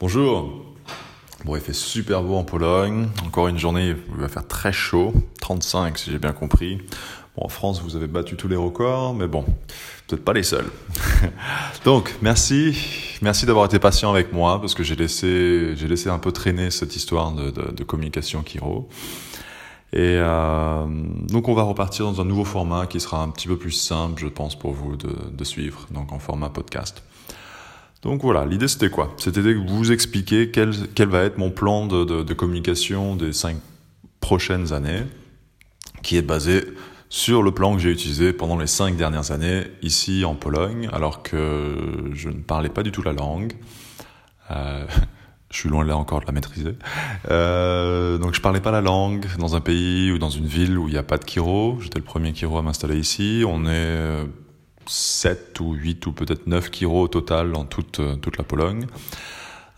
Bonjour. Bon, il fait super beau en Pologne. Encore une journée il va faire très chaud. 35 si j'ai bien compris. Bon, en France, vous avez battu tous les records, mais bon, peut-être pas les seuls. Donc, merci. Merci d'avoir été patient avec moi parce que j'ai laissé, j'ai laissé un peu traîner cette histoire de, de, de communication Kiro. Et euh, donc on va repartir dans un nouveau format qui sera un petit peu plus simple, je pense, pour vous de, de suivre, donc en format podcast. Donc voilà, l'idée c'était quoi? C'était de vous expliquer quel, va être mon plan de, de, communication des cinq prochaines années, qui est basé sur le plan que j'ai utilisé pendant les cinq dernières années ici en Pologne, alors que je ne parlais pas du tout la langue. Euh, je suis loin là encore de la maîtriser. Euh, donc je parlais pas la langue dans un pays ou dans une ville où il n'y a pas de Kiro. J'étais le premier Kiro à m'installer ici. On est 7 ou 8 ou peut-être 9 Kiro au total dans toute, toute la Pologne.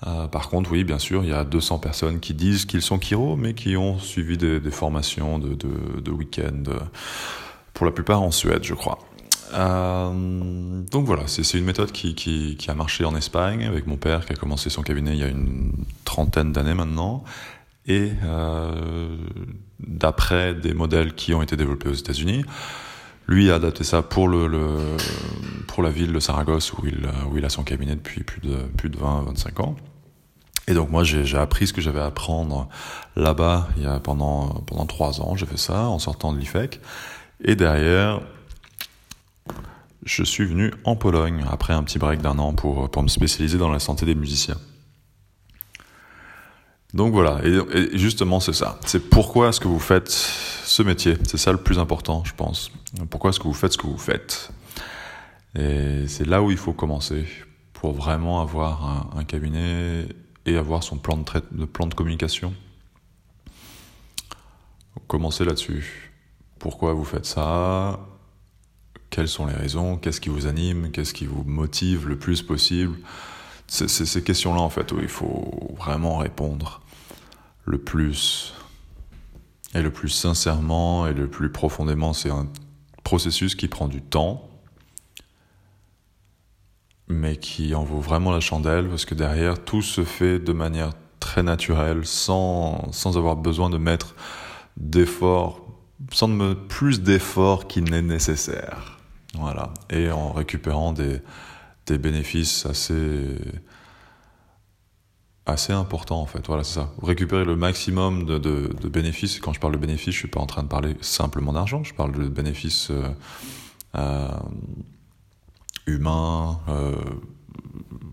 Euh, par contre, oui, bien sûr, il y a 200 personnes qui disent qu'ils sont Kiro, mais qui ont suivi des, formations de, week-end, pour la plupart en Suède, je crois. Euh, donc voilà, c'est une méthode qui, a marché en Espagne avec mon père qui a commencé son cabinet il y a une trentaine d'années maintenant. Et euh, d'après des modèles qui ont été développés aux États-Unis, lui a adapté ça pour, le, pour la ville de Saragosse où il, où il a son cabinet depuis plus de, plus de 20-25 ans. Et donc moi j'ai appris ce que j'avais à apprendre là-bas il y a pendant pendant trois ans. J'ai fait ça en sortant de l'IFEC. Et derrière, je suis venu en Pologne après un petit break d'un an pour, pour me spécialiser dans la santé des musiciens. Donc voilà, et, et justement c'est ça. C'est pourquoi est-ce que vous faites ce métier. C'est ça le plus important, je pense. Pourquoi est-ce que vous faites ce que vous faites? Et c'est là où il faut commencer pour vraiment avoir un, cabinet et avoir son plan de, plan de communication. Commencez là-dessus. Pourquoi vous faites ça? Quelles sont les raisons, qu'est-ce qui vous anime, qu'est-ce qui vous motive le plus possible? C'est ces questions-là, en fait, où il faut vraiment répondre le plus et le plus sincèrement et le plus profondément. C'est un processus qui prend du temps, mais qui en vaut vraiment la chandelle, parce que derrière, tout se fait de manière très naturelle, sans, sans avoir besoin de mettre d'efforts, sans de mettre plus d'efforts qu'il n'est nécessaire. Voilà. Et en récupérant des, des bénéfices assez, assez importants, en fait. Voilà, c'est ça. Récupérer le maximum de, de, de, bénéfices. Quand je parle de bénéfices, je suis pas en train de parler simplement d'argent. Je parle de bénéfices euh, euh, humains, euh,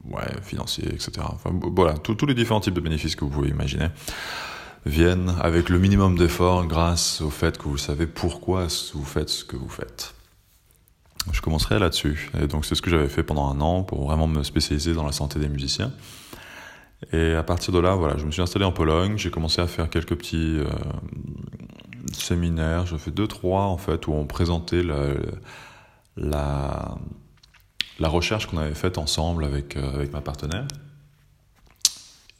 ouais, financiers, etc. Voilà, tous les différents types de bénéfices que vous pouvez imaginer viennent avec le minimum d'efforts grâce au fait que vous savez pourquoi vous faites ce que vous faites. Je commencerai là-dessus. Et donc c'est ce que j'avais fait pendant un an pour vraiment me spécialiser dans la santé des musiciens. Et à partir de là, voilà, je me suis installé en Pologne. J'ai commencé à faire quelques petits euh, séminaires. J'ai fait deux, trois en fait où on présentait la, la, recherche qu'on avait faite ensemble avec, euh, avec ma partenaire.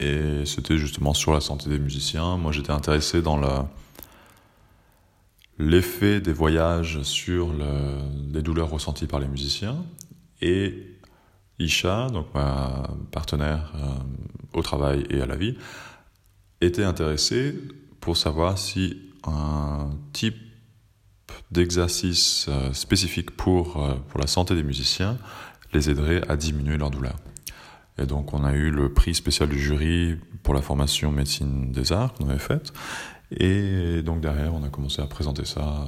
Et c'était justement sur la santé des musiciens. Moi, j'étais intéressé dans l'effet des voyages sur le, les douleurs ressenties par les musiciens et Isha, donc ma partenaire euh, au travail et à la vie, était intéressée pour savoir si un type d'exercice euh, spécifique pour, euh, pour la santé des musiciens les aiderait à diminuer leur douleur. Et donc on a eu le prix spécial du jury pour la formation médecine des arts qu'on avait faite. Et donc derrière, on a commencé à présenter ça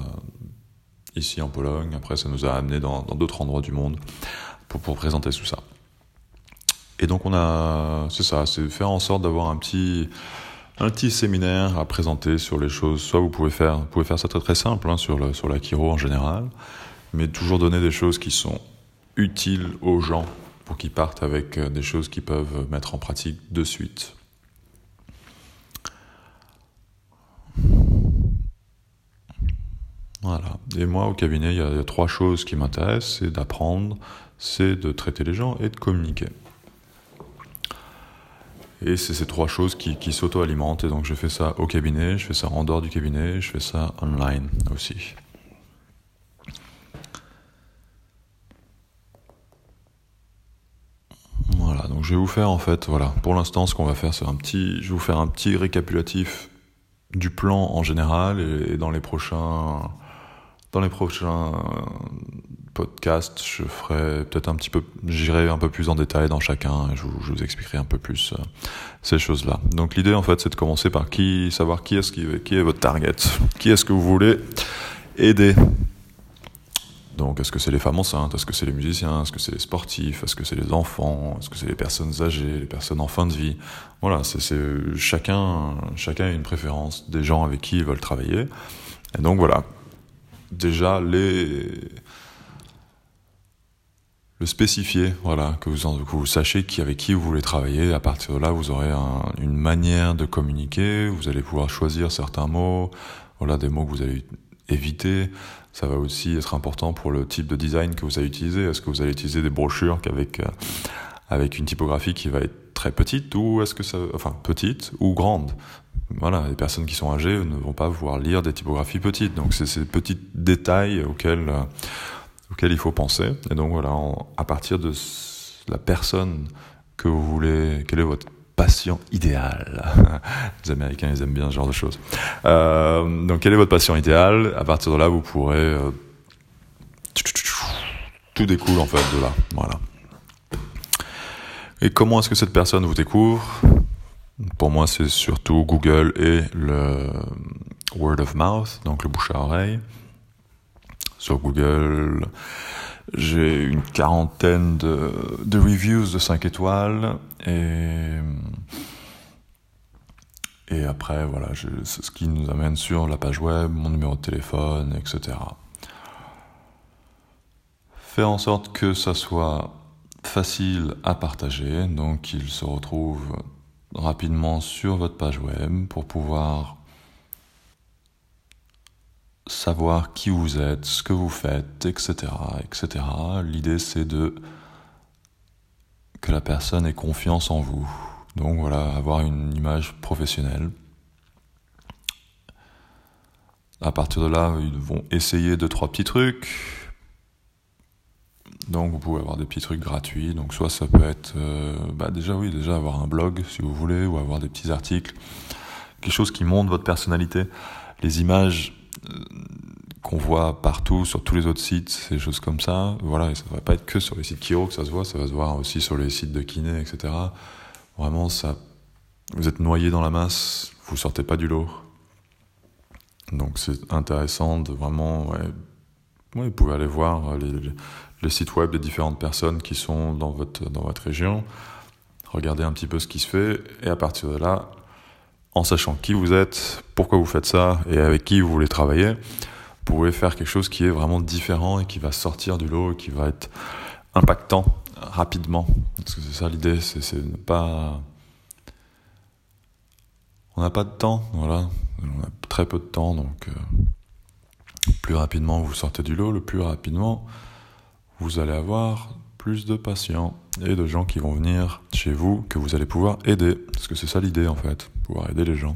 ici en Pologne. Après, ça nous a amené dans d'autres endroits du monde pour, présenter tout ça. Et donc on a, c'est ça, c'est faire en sorte d'avoir un petit, un petit séminaire à présenter sur les choses. Soit vous pouvez faire, pouvez faire ça très très simple hein, sur le, sur la chiro en général, mais toujours donner des choses qui sont utiles aux gens pour qu'ils partent avec des choses qu'ils peuvent mettre en pratique de suite. Voilà. Et moi, au cabinet, il y a, trois choses qui m'intéressent. C'est d'apprendre, c'est de traiter les gens et de communiquer. Et c'est ces trois choses qui, s'auto-alimentent. Et donc, je fais ça au cabinet, je fais ça en dehors du cabinet, je fais ça online aussi. je vais vous faire en fait, voilà, pour l'instant, ce qu'on va faire, c'est un petit, je vais vous faire un petit récapitulatif du plan en général et, dans les prochains, dans les prochains podcasts, je ferai peut-être un petit peu, j'irai un peu plus en détail dans chacun et je vous, expliquerai un peu plus euh, ces choses-là. Donc l'idée en fait, c'est de commencer par qui, savoir qui qui, qui est votre target, qui est-ce que vous voulez aider? Donc, est-ce que c'est les femmes enceintes? Est-ce que c'est les musiciens? Est-ce que c'est les sportifs? Est-ce que c'est les enfants? Est-ce que c'est les personnes âgées Les personnes en fin de vie? Voilà, c'est chacun, chacun a une préférence des gens avec qui ils veulent travailler. Et donc voilà, déjà les le spécifier, voilà, que vous, sachiez qui, avec qui vous voulez travailler. À partir de là, vous aurez une manière de communiquer. Vous allez pouvoir choisir certains mots, voilà, des mots que vous allez éviter. Ça va aussi être important pour le type de design que vous allez utiliser. Est-ce que vous allez utiliser des brochures avec, euh, avec une typographie qui va être très petite ou est-ce que ça, enfin, petite ou grande? Voilà, les personnes qui sont âgées ne vont pas pouvoir lire des typographies petites. Donc, c'est ces petits détails auxquels, euh, auxquels il faut penser. Et donc, voilà, à partir de la personne que vous voulez, quel est votre patient idéal? Les Américains, ils aiment bien ce genre de choses. Euh, donc, quel est votre patient idéal? À partir de là, vous pourrez... Euh, tout découle en fait de là. Voilà. Et comment est-ce que cette personne vous découvre? Pour moi, c'est surtout Google et le word of mouth, donc le bouche à oreille. Sur Google, j'ai une quarantaine de, reviews de 5 étoiles et, et après, voilà, c'est ce qui nous amène sur la page web, mon numéro de téléphone, etc. Faire en sorte que ça soit facile à partager, donc qu'il se retrouve rapidement sur votre page web pour pouvoir savoir qui vous êtes, ce que vous faites, etc., etc. L'idée c'est de que la personne ait confiance en vous. Donc voilà, avoir une image professionnelle. À partir de là, ils vont essayer deux trois petits trucs. Donc vous pouvez avoir des petits trucs gratuits. Donc soit ça peut être, euh, bah déjà oui, déjà avoir un blog si vous voulez, ou avoir des petits articles, quelque chose qui montre votre personnalité. Les images qu'on voit partout sur tous les autres sites, ces choses comme ça. Voilà, et ça ne va pas être que sur les sites Kiro que ça se voit, ça va se voir aussi sur les sites de kiné, etc. Vraiment, ça, vous êtes noyé dans la masse, vous sortez pas du lot. Donc c'est intéressant de vraiment, vous pouvez aller voir les, les, sites web des différentes personnes qui sont dans votre, dans votre région, regarder un petit peu ce qui se fait, et à partir de là, en sachant qui vous êtes, pourquoi vous faites ça et avec qui vous voulez travailler, vous pouvez faire quelque chose qui est vraiment différent et qui va sortir du lot et qui va être impactant rapidement. Parce que c'est ça l'idée, c'est ne pas... On n'a pas de temps, voilà. On a très peu de temps, donc euh, plus rapidement vous sortez du lot, le plus rapidement vous allez avoir plus de patients et de gens qui vont venir chez vous que vous allez pouvoir aider. Parce que c'est ça l'idée en fait, pouvoir aider les gens.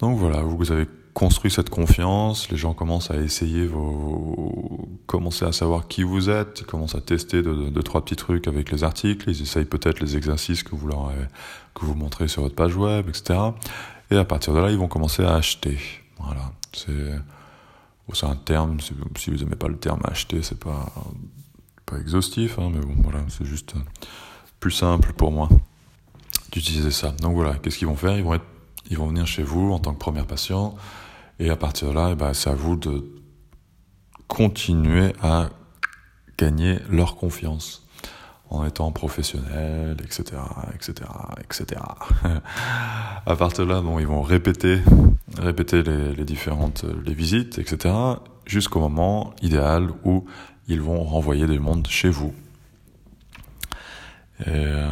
Donc voilà, vous avez construit cette confiance, les gens commencent à essayer vos, commencez à savoir qui vous êtes, commencent à tester deux, de, trois petits trucs avec les articles, ils essayent peut-être les exercices que vous leur avez, que vous montrez sur votre page web, etc. Et à partir de là, ils vont commencer à acheter. Voilà, c'est, c'est un terme, si vous n'aimez pas le terme acheter, c'est pas pas exhaustif, hein, mais bon, voilà, c'est juste plus simple pour moi d'utiliser ça. Donc voilà, qu'est-ce qu'ils vont faire? Ils vont, être, ils vont venir chez vous en tant que premier patient, et à partir de là, eh ben, c'est à vous de continuer à gagner leur confiance en étant professionnel, etc., etc., etc. à partir de là, bon, ils vont répéter, répéter les, différentes les visites, etc., jusqu'au moment idéal où ils vont renvoyer des mondes chez vous. Et, euh,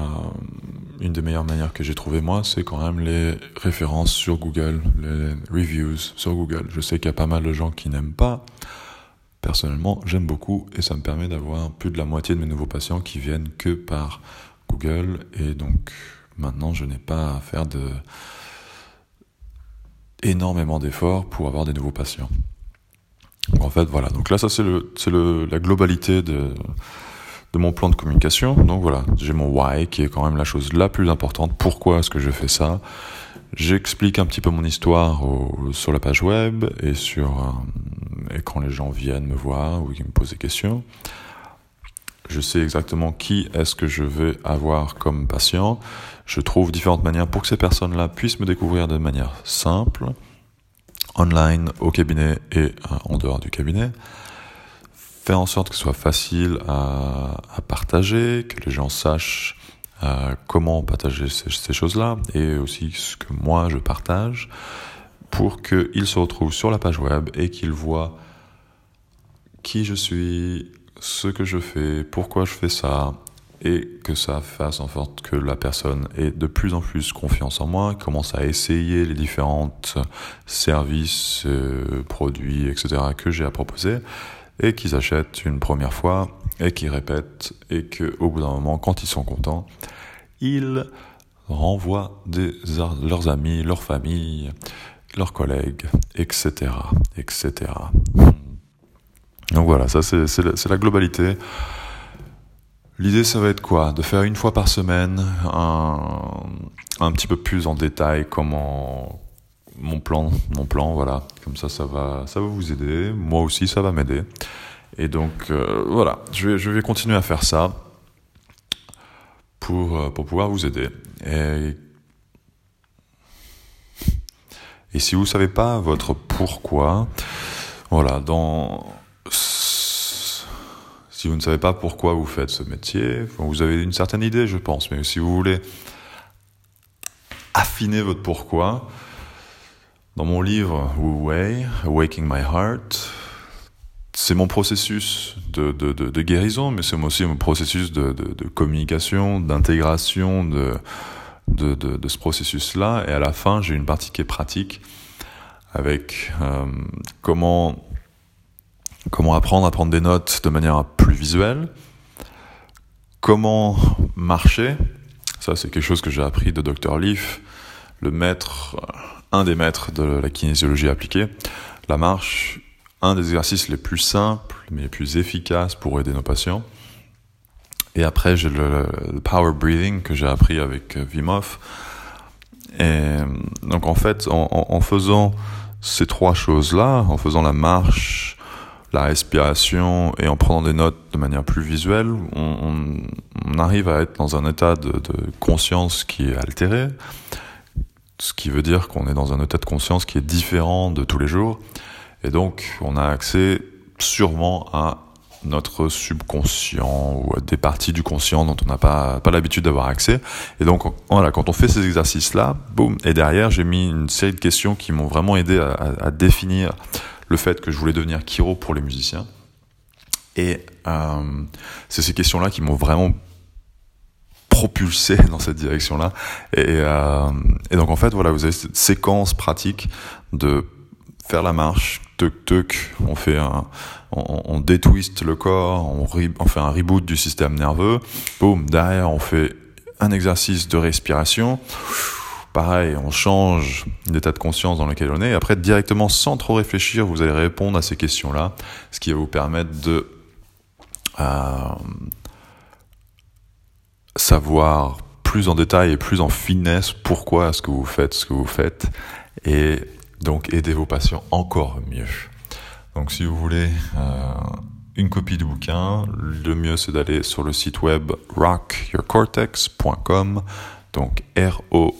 une des meilleures manières que j'ai trouvé moi, c'est quand même les références sur Google, les reviews sur Google. Je sais qu'il y a pas mal de gens qui n'aiment pas. Personnellement, j'aime beaucoup et ça me permet d'avoir plus de la moitié de mes nouveaux patients qui viennent que par Google et donc maintenant je n'ai pas à faire énormément d'efforts pour avoir des nouveaux patients. En fait, voilà. Donc là, ça c'est la globalité de, de mon plan de communication. Donc voilà, j'ai mon why qui est quand même la chose la plus importante. Pourquoi est-ce que je fais ça? J'explique un petit peu mon histoire sur la page web et sur euh, et quand les gens viennent me voir ou qu'ils me posent des questions. Je sais exactement qui est-ce que je vais avoir comme patient. Je trouve différentes manières pour que ces personnes-là puissent me découvrir de manière simple, online, au cabinet et euh, en dehors du cabinet faire en sorte que ce soit facile à, à partager, que les gens sachent comment partager ces, ces choses-là et aussi ce que moi je partage pour qu'ils se retrouvent sur la page web et qu'ils voient qui je suis, ce que je fais, pourquoi je fais ça et que ça fasse en sorte que la personne ait de plus en plus confiance en moi, commence à essayer les différents services, euh, produits, etc. que j'ai à proposer et qu'ils achètent une première fois et qu'ils répètent et qu'au bout d'un moment, quand ils sont contents, ils renvoient leurs amis, leur famille, leurs collègues, etc., etc. Donc voilà, ça c'est la, la, globalité. L'idée, ça va être quoi? De faire une fois par semaine un, un petit peu plus en détail comment mon plan, mon plan, voilà. Comme ça, ça va, ça va vous aider. Moi aussi, ça va m'aider. Et donc, euh, voilà, je vais, continuer à faire ça pour, euh, pour pouvoir vous aider. Et, et si vous savez pas votre pourquoi, voilà, dans, si vous ne savez pas pourquoi vous faites ce métier, vous avez une certaine idée, je pense, mais si vous voulez affiner votre pourquoi, dans mon livre Wu Wei, Awaking My Heart, c'est mon processus de, de, de, guérison, mais c'est aussi mon processus de, de communication, d'intégration de, de, ce processus-là. Et à la fin, j'ai une partie qui est pratique avec euh, comment, comment apprendre à prendre des notes de manière plus visuelle, comment marcher. Ça, c'est quelque chose que j'ai appris de Dr. Leaf, le maître un des maîtres de la kinésiologie appliquée. La marche, un des exercices les plus simples, mais les plus efficaces pour aider nos patients. Et après, j'ai le, power breathing que j'ai appris avec euh, Wim Hof. Et donc, en fait, en, faisant ces trois choses-là, en faisant la marche, la respiration et en prenant des notes de manière plus visuelle, on, arrive à être dans un état de conscience qui est altéré, ce qui veut dire qu'on est dans un état de conscience qui est différent de tous les jours. Et donc, on a accès sûrement à notre subconscient ou à des parties du conscient dont on n'a pas, pas l'habitude d'avoir accès. Et donc, voilà, quand on fait ces exercices-là, boum, et derrière, j'ai mis une série de questions qui m'ont vraiment aidé à, définir le fait que je voulais devenir chiro pour les musiciens. Et euh, c'est ces questions-là qui m'ont vraiment propulsé dans cette direction-là. Et, euh, et, donc en fait, voilà, vous avez cette séquence pratique de faire la marche, tuc tuc, on fait on, détwiste le corps, on, on fait un reboot du système nerveux, boum, derrière on fait un exercice de respiration. Pareil, on change l'état de conscience dans lequel on est. Et après, directement, sans trop réfléchir, vous allez répondre à ces questions-là, ce qui va vous permettre de euh, savoir plus en détail et plus en finesse pourquoi est-ce que vous faites ce que vous faites et donc aider vos patients encore mieux. Donc si vous voulez euh, une copie du bouquin, le mieux c'est d'aller sur le site web rockyourcortex.com, donc R-O-C-K-Y-O-U-R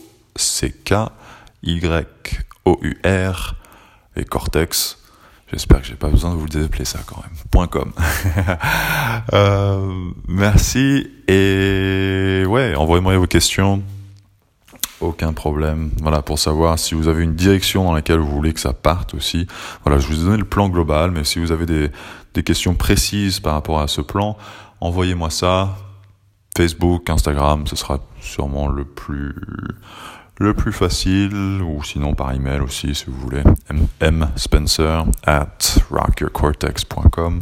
et cortex J'espère que j'ai pas besoin de vous le appeler ça quand même. Point .com. euh, merci et ouais, envoyez-moi vos questions. Aucun problème. Voilà, pour savoir si vous avez une direction dans laquelle vous voulez que ça parte aussi. Voilà, je vous ai donné le plan global, mais si vous avez des, des questions précises par rapport à ce plan, envoyez-moi ça. Facebook, Instagram, ce sera sûrement le plus le plus facile, ou sinon par email aussi si vous voulez, m, spencer at rockyourcortex.com.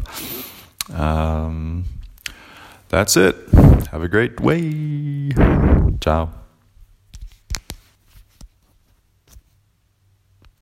Um, that's it. Have a great way. Ciao.